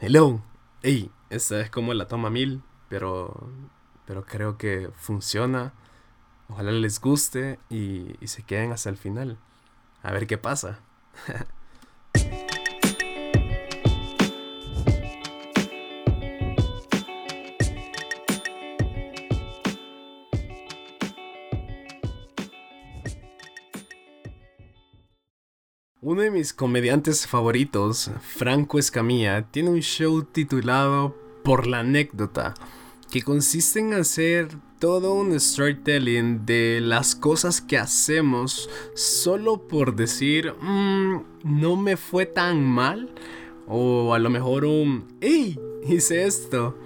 Hello. Ey, esta es como la toma mil, pero, pero creo que funciona. Ojalá les guste y, y se queden hasta el final. A ver qué pasa. Uno de mis comediantes favoritos, Franco Escamilla, tiene un show titulado Por la anécdota, que consiste en hacer todo un storytelling de las cosas que hacemos solo por decir, mmm, no me fue tan mal, o a lo mejor un, ¡hey! Hice esto.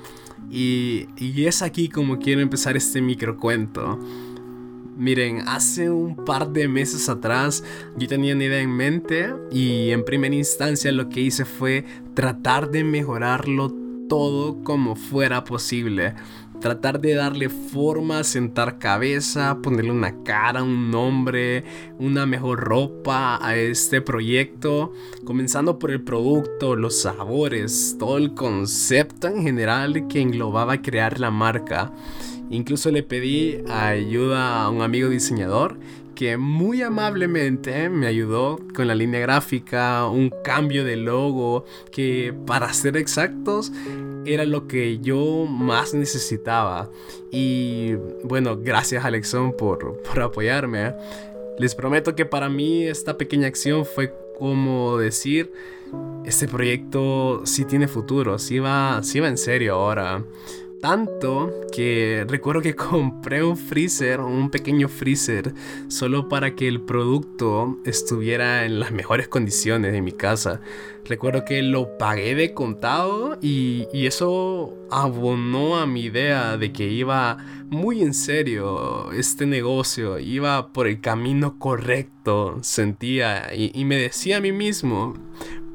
Y, y es aquí como quiero empezar este microcuento. Miren, hace un par de meses atrás yo tenía una idea en mente y en primera instancia lo que hice fue tratar de mejorarlo todo como fuera posible. Tratar de darle forma, sentar cabeza, ponerle una cara, un nombre, una mejor ropa a este proyecto. Comenzando por el producto, los sabores, todo el concepto en general que englobaba crear la marca. Incluso le pedí ayuda a un amigo diseñador que muy amablemente me ayudó con la línea gráfica, un cambio de logo que para ser exactos era lo que yo más necesitaba. Y bueno, gracias Alexon por, por apoyarme. Les prometo que para mí esta pequeña acción fue como decir, este proyecto sí tiene futuro, sí va, sí va en serio ahora. Tanto que recuerdo que compré un freezer, un pequeño freezer, solo para que el producto estuviera en las mejores condiciones de mi casa. Recuerdo que lo pagué de contado y, y eso abonó a mi idea de que iba muy en serio este negocio, iba por el camino correcto, sentía y, y me decía a mí mismo,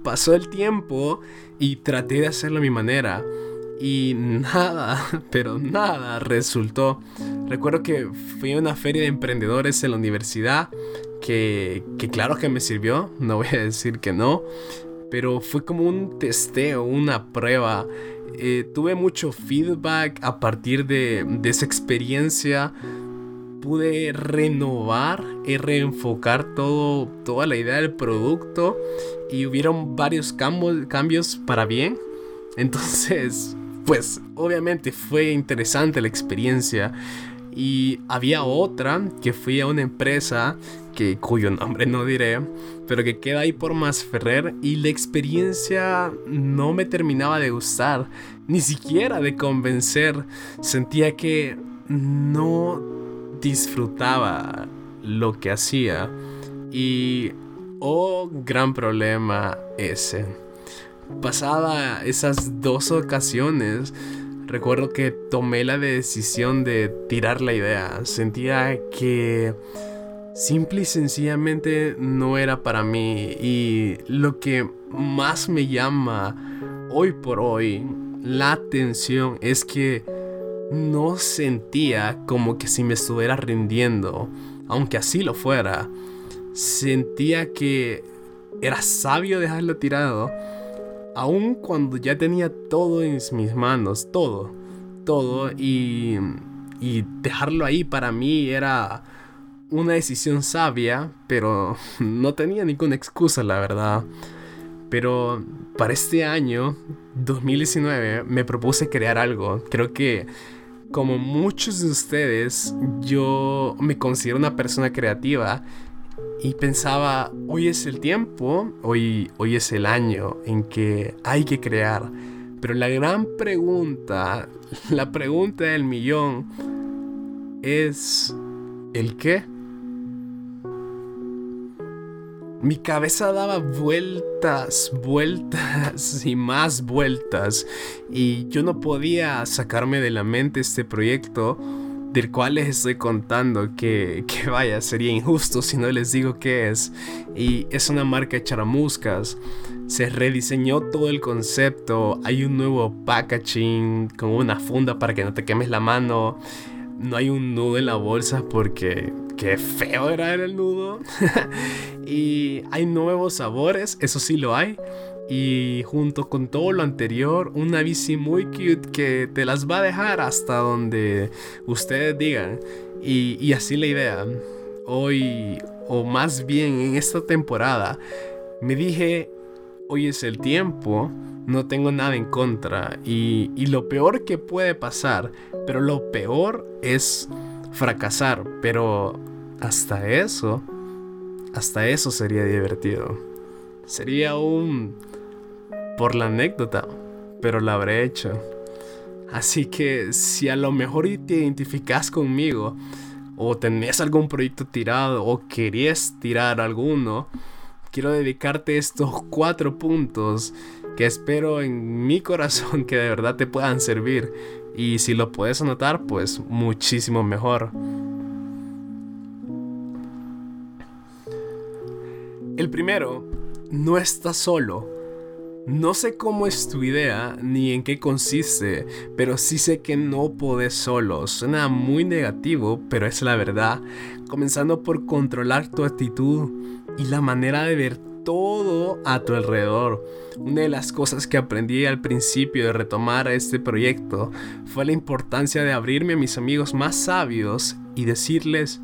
pasó el tiempo y traté de hacerlo a mi manera y nada, pero nada resultó. Recuerdo que fui a una feria de emprendedores en la universidad que, que claro que me sirvió, no voy a decir que no, pero fue como un testeo, una prueba. Eh, tuve mucho feedback a partir de, de esa experiencia. Pude renovar y reenfocar todo, toda la idea del producto y hubieron varios cambios, cambios para bien. Entonces, pues obviamente fue interesante la experiencia. Y había otra que fui a una empresa que, cuyo nombre no diré, pero que queda ahí por Masferrer y la experiencia no me terminaba de gustar, ni siquiera de convencer. Sentía que no disfrutaba lo que hacía y oh, gran problema ese pasada esas dos ocasiones, recuerdo que tomé la decisión de tirar la idea. Sentía que simple y sencillamente no era para mí. Y lo que más me llama hoy por hoy la atención es que no sentía como que si me estuviera rindiendo, aunque así lo fuera. Sentía que era sabio dejarlo tirado aun cuando ya tenía todo en mis manos, todo, todo, y, y dejarlo ahí para mí era una decisión sabia, pero no tenía ninguna excusa, la verdad. Pero para este año, 2019, me propuse crear algo. Creo que, como muchos de ustedes, yo me considero una persona creativa y pensaba, hoy es el tiempo, hoy, hoy es el año en que hay que crear. Pero la gran pregunta, la pregunta del millón es, ¿el qué? Mi cabeza daba vueltas, vueltas y más vueltas y yo no podía sacarme de la mente este proyecto del cual les estoy contando que, que, vaya, sería injusto si no les digo qué es. Y es una marca de charamuscas. Se rediseñó todo el concepto. Hay un nuevo packaging con una funda para que no te quemes la mano. No hay un nudo en la bolsa porque qué feo era el nudo. y hay nuevos sabores, eso sí lo hay. Y junto con todo lo anterior, una bici muy cute que te las va a dejar hasta donde ustedes digan. Y, y así la idea. Hoy, o más bien en esta temporada, me dije, hoy es el tiempo, no tengo nada en contra. Y, y lo peor que puede pasar, pero lo peor es fracasar. Pero hasta eso, hasta eso sería divertido. Sería un por la anécdota, pero la habré hecho. Así que si a lo mejor te identificas conmigo, o tenés algún proyecto tirado, o querías tirar alguno, quiero dedicarte estos cuatro puntos que espero en mi corazón que de verdad te puedan servir. Y si lo puedes anotar, pues muchísimo mejor. El primero, no estás solo. No sé cómo es tu idea ni en qué consiste, pero sí sé que no podés solo. Suena muy negativo, pero es la verdad. Comenzando por controlar tu actitud y la manera de ver todo a tu alrededor. Una de las cosas que aprendí al principio de retomar este proyecto fue la importancia de abrirme a mis amigos más sabios y decirles,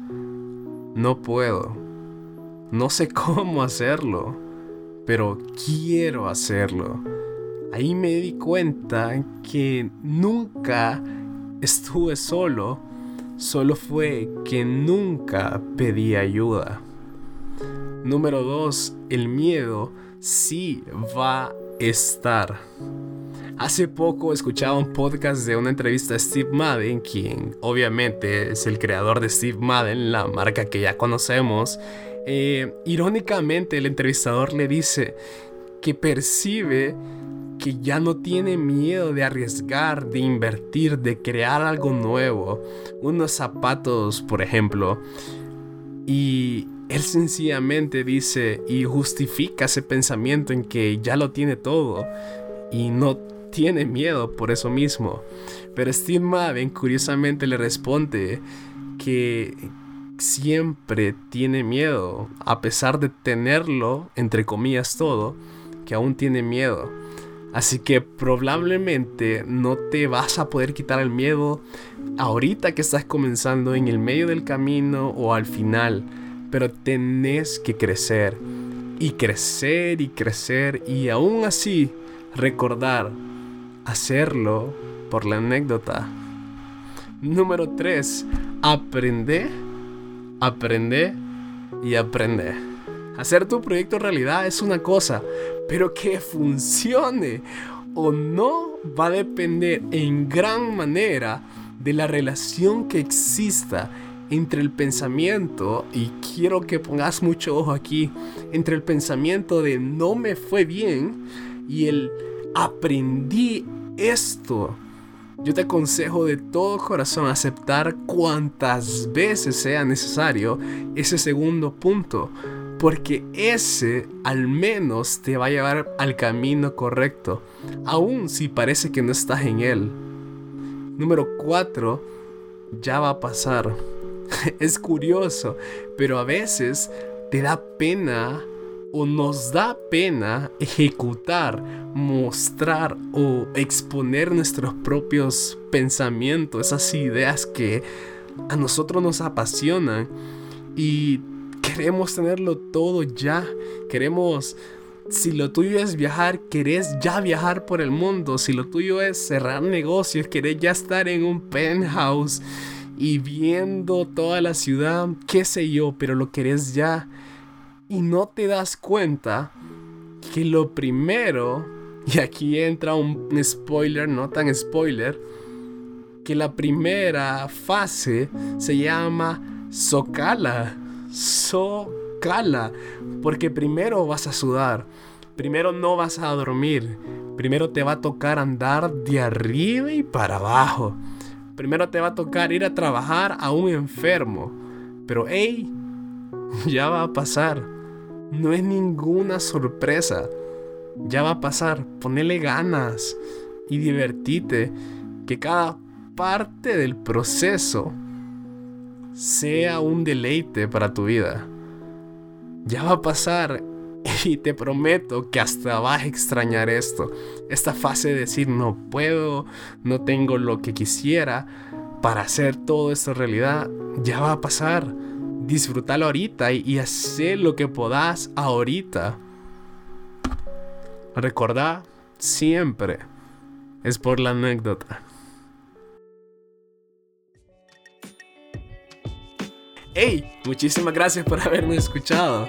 no puedo, no sé cómo hacerlo pero quiero hacerlo. Ahí me di cuenta que nunca estuve solo, solo fue que nunca pedí ayuda. Número 2. El miedo sí va a estar. Hace poco escuchaba un podcast de una entrevista a Steve Madden, quien obviamente es el creador de Steve Madden, la marca que ya conocemos, eh, irónicamente, el entrevistador le dice que percibe que ya no tiene miedo de arriesgar, de invertir, de crear algo nuevo. Unos zapatos, por ejemplo. Y él sencillamente dice y justifica ese pensamiento en que ya lo tiene todo y no tiene miedo por eso mismo. Pero Steve Madden curiosamente le responde que, siempre tiene miedo, a pesar de tenerlo, entre comillas todo, que aún tiene miedo. Así que probablemente no te vas a poder quitar el miedo ahorita que estás comenzando en el medio del camino o al final. Pero tenés que crecer y crecer y crecer y aún así recordar hacerlo por la anécdota. Número 3. Aprende aprende y aprende. Hacer tu proyecto realidad es una cosa, pero que funcione o no va a depender en gran manera de la relación que exista entre el pensamiento, y quiero que pongas mucho ojo aquí, entre el pensamiento de no me fue bien y el aprendí esto yo te aconsejo de todo corazón aceptar cuantas veces sea necesario ese segundo punto, porque ese al menos te va a llevar al camino correcto, aun si parece que no estás en él. Número 4, ya va a pasar. es curioso, pero a veces te da pena o nos da pena ejecutar, mostrar o exponer nuestros propios pensamientos, esas ideas que a nosotros nos apasionan y queremos tenerlo todo ya, queremos si lo tuyo es viajar, querés ya viajar por el mundo. Si lo tuyo es cerrar negocios, querés ya estar en un penthouse y viendo toda la ciudad, qué sé yo, pero lo querés ya y no te das cuenta que lo primero, y aquí entra un spoiler, no tan spoiler, que la primera fase se llama Socala. Socala. Porque primero vas a sudar, primero no vas a dormir, primero te va a tocar andar de arriba y para abajo. Primero te va a tocar ir a trabajar a un enfermo. Pero hey, ya va a pasar no es ninguna sorpresa. Ya va a pasar. Ponele ganas y divertite. Que cada parte del proceso sea un deleite para tu vida. Ya va a pasar Y te prometo que hasta vas a extrañar esto. Esta fase de decir no puedo, no tengo lo que quisiera para hacer todo esto realidad, ya va a pasar. Disfrútalo ahorita y, y lo que puedas ahorita. Recordá siempre es por la anécdota. Hey, muchísimas gracias por haberme escuchado.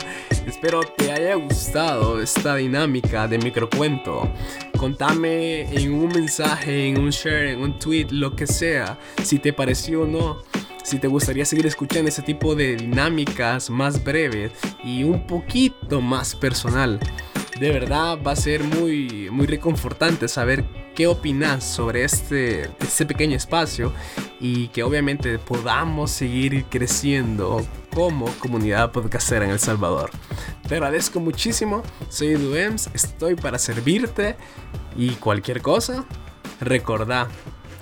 Espero te haya gustado esta dinámica de microcuento. Contame en un mensaje, en un share, en un tweet, lo que sea, si te pareció o no. Si te gustaría seguir escuchando ese tipo de dinámicas más breves y un poquito más personal de verdad va a ser muy, muy reconfortante saber qué opinas sobre este, este pequeño espacio y que obviamente podamos seguir creciendo como comunidad podcastera en El Salvador. Te agradezco muchísimo, soy Duems, estoy para servirte y cualquier cosa, recordá,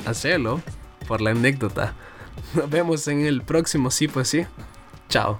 hacerlo por la anécdota. Nos vemos en el próximo sí pues sí. Chao.